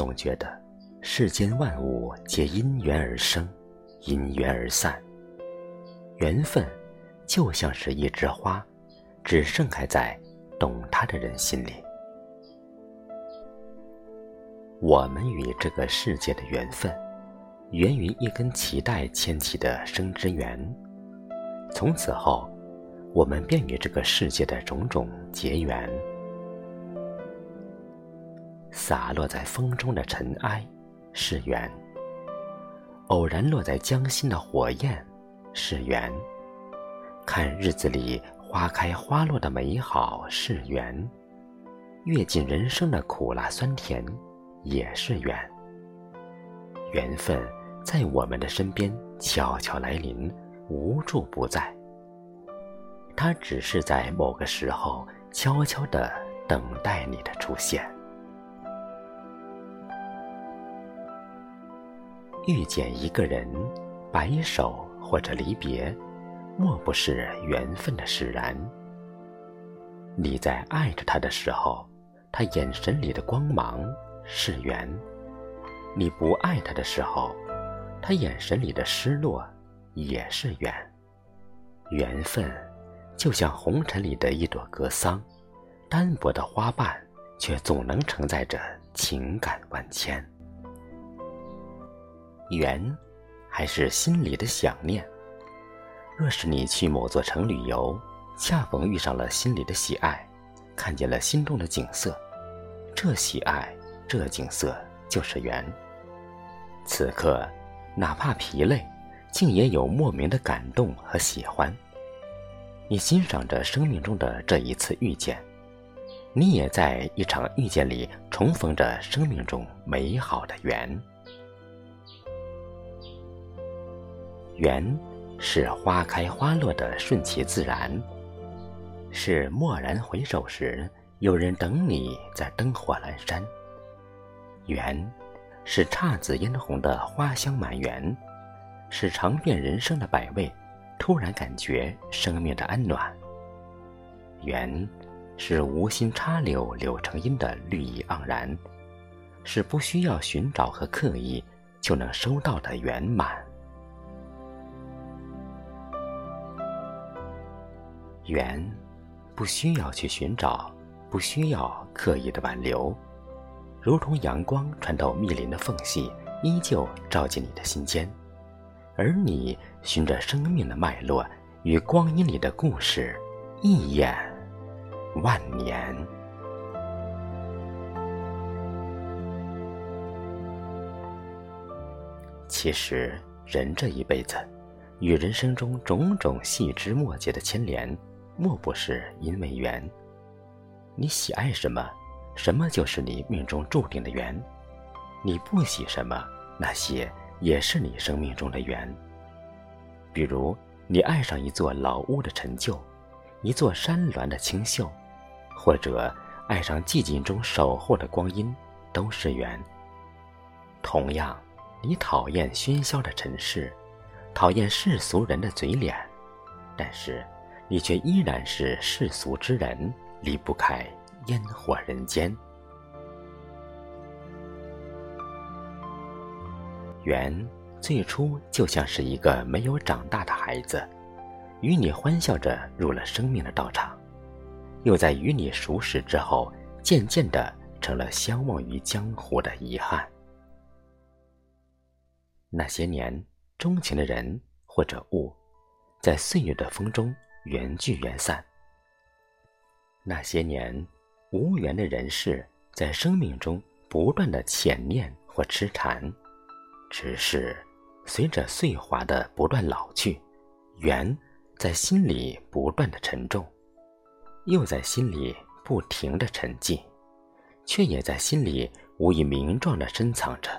总觉得世间万物皆因缘而生，因缘而散。缘分就像是一枝花，只盛开在懂它的人心里。我们与这个世界的缘分，源于一根脐带牵起的生之缘。从此后，我们便与这个世界的种种结缘。洒落在风中的尘埃是缘，偶然落在江心的火焰是缘，看日子里花开花落的美好是缘，阅尽人生的苦辣酸甜也是缘。缘分在我们的身边悄悄来临，无处不在。它只是在某个时候悄悄地等待你的出现。遇见一个人，白首或者离别，莫不是缘分的使然。你在爱着他的时候，他眼神里的光芒是缘；你不爱他的时候，他眼神里的失落也是缘。缘分就像红尘里的一朵格桑，单薄的花瓣，却总能承载着情感万千。缘，还是心里的想念。若是你去某座城旅游，恰逢遇上了心里的喜爱，看见了心中的景色，这喜爱，这景色就是缘。此刻，哪怕疲累，竟也有莫名的感动和喜欢。你欣赏着生命中的这一次遇见，你也在一场遇见里重逢着生命中美好的缘。缘，是花开花落的顺其自然；是蓦然回首时，有人等你在灯火阑珊。缘，是姹紫嫣红的花香满园；是尝遍人生的百味，突然感觉生命的安暖。缘，是无心插柳柳成荫的绿意盎然；是不需要寻找和刻意就能收到的圆满。缘，不需要去寻找，不需要刻意的挽留，如同阳光穿透密林的缝隙，依旧照进你的心间。而你循着生命的脉络，与光阴里的故事一眼万年。其实，人这一辈子，与人生中种种细枝末节的牵连。莫不是因为缘？你喜爱什么，什么就是你命中注定的缘；你不喜什么，那些也是你生命中的缘。比如，你爱上一座老屋的陈旧，一座山峦的清秀，或者爱上寂静中守候的光阴，都是缘。同样，你讨厌喧嚣的尘世，讨厌世俗人的嘴脸，但是。你却依然是世俗之人，离不开烟火人间。缘最初就像是一个没有长大的孩子，与你欢笑着入了生命的道场，又在与你熟识之后，渐渐的成了相忘于江湖的遗憾。那些年，钟情的人或者物，在岁月的风中。缘聚缘散，那些年无缘的人事，在生命中不断的浅念或痴缠，只是随着岁华的不断老去，缘在心里不断的沉重，又在心里不停的沉寂，却也在心里无以名状的深藏着，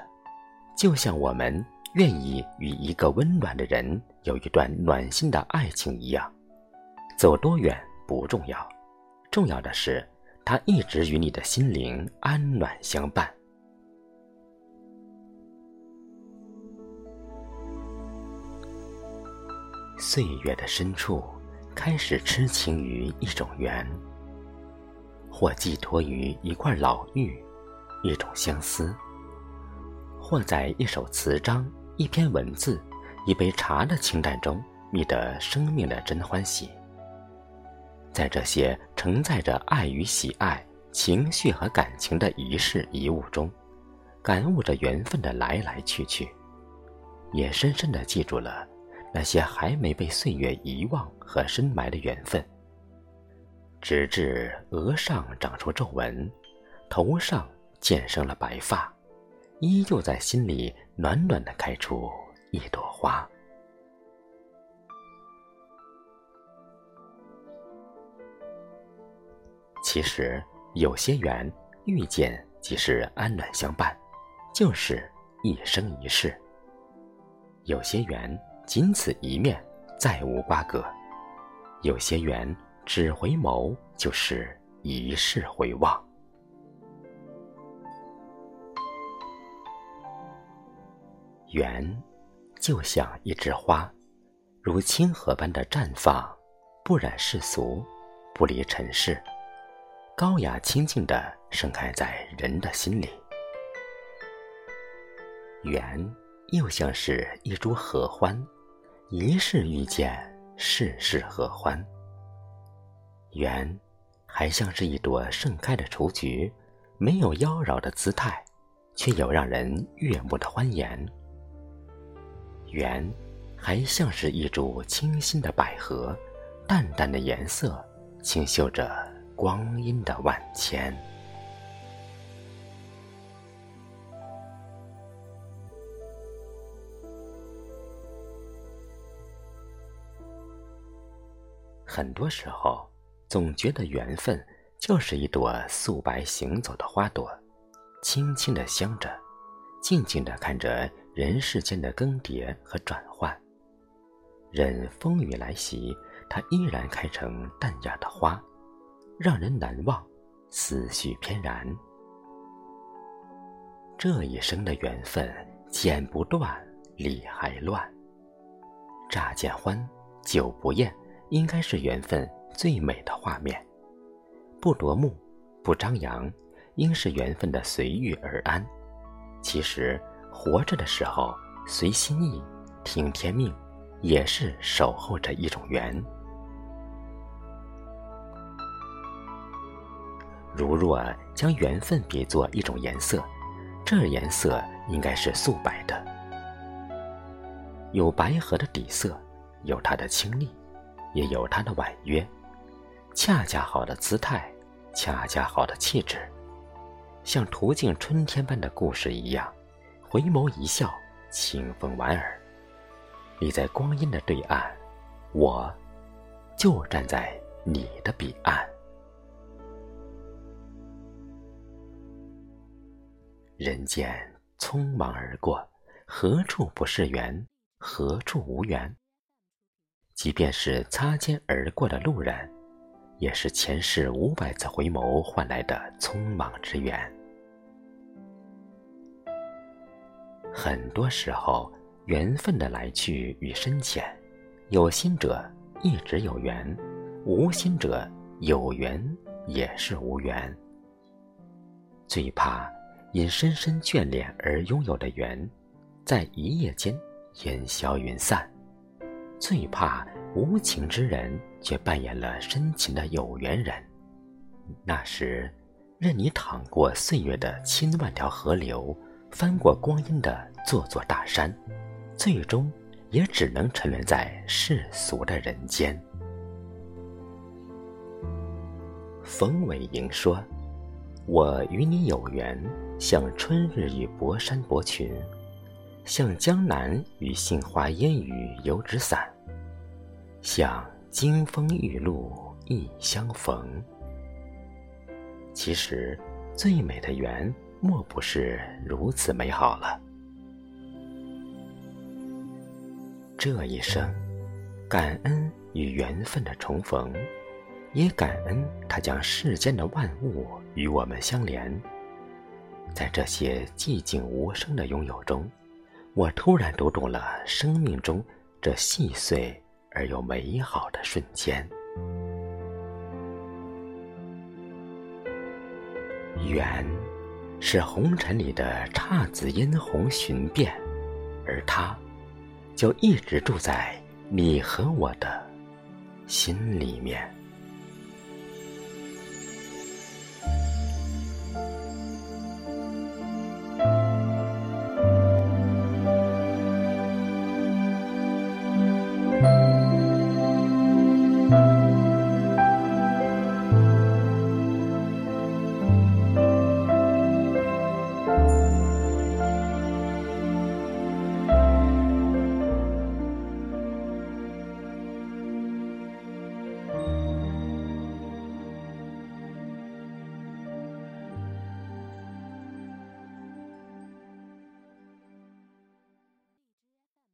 就像我们愿意与一个温暖的人有一段暖心的爱情一样。走多远不重要，重要的是他一直与你的心灵安暖相伴。岁月的深处，开始痴情于一种缘，或寄托于一块老玉，一种相思，或在一首词章、一篇文字、一杯茶的清淡中，觅得生命的真欢喜。在这些承载着爱与喜爱、情绪和感情的仪式遗物中，感悟着缘分的来来去去，也深深地记住了那些还没被岁月遗忘和深埋的缘分。直至额上长出皱纹，头上渐生了白发，依旧在心里暖暖的开出一朵花。其实有些缘遇见即是安暖相伴，就是一生一世；有些缘仅此一面，再无瓜葛；有些缘只回眸，就是一世回望。缘就像一枝花，如清河般的绽放，不染世俗，不离尘世。高雅清静地盛开在人的心里，缘又像是一株合欢，一世遇见，世世合欢。缘还像是一朵盛开的雏菊，没有妖娆的姿态，却有让人悦目的欢颜。缘还像是一株清新的百合，淡淡的颜色，清秀着。光阴的万千，很多时候总觉得缘分就是一朵素白行走的花朵，轻轻的香着，静静的看着人世间的更迭和转换。任风雨来袭，它依然开成淡雅的花。让人难忘，思绪翩然。这一生的缘分剪不断，理还乱。乍见欢，久不厌，应该是缘分最美的画面。不夺目，不张扬，应是缘分的随遇而安。其实，活着的时候随心意，听天命，也是守候着一种缘。如若将缘分比作一种颜色，这颜色应该是素白的，有白荷的底色，有它的清丽，也有它的婉约，恰恰好的姿态，恰恰好的气质，像途径春天般的故事一样，回眸一笑，清风莞尔。你在光阴的对岸，我，就站在你的彼岸。人间匆忙而过，何处不是缘？何处无缘？即便是擦肩而过的路人，也是前世五百次回眸换来的匆忙之缘。很多时候，缘分的来去与深浅，有心者一直有缘，无心者有缘也是无缘。最怕。因深深眷恋而拥有的缘，在一夜间烟消云散。最怕无情之人却扮演了深情的有缘人。那时，任你淌过岁月的千万条河流，翻过光阴的座座大山，最终也只能沉沦在世俗的人间。冯伟莹说。我与你有缘，像春日与薄山薄群，像江南与杏花烟雨油纸伞，像金风玉露一相逢。其实，最美的缘，莫不是如此美好了。这一生，感恩与缘分的重逢。也感恩他将世间的万物与我们相连，在这些寂静无声的拥有中，我突然读懂了生命中这细碎而又美好的瞬间。缘，是红尘里的姹紫嫣红寻遍，而他，就一直住在你和我的心里面。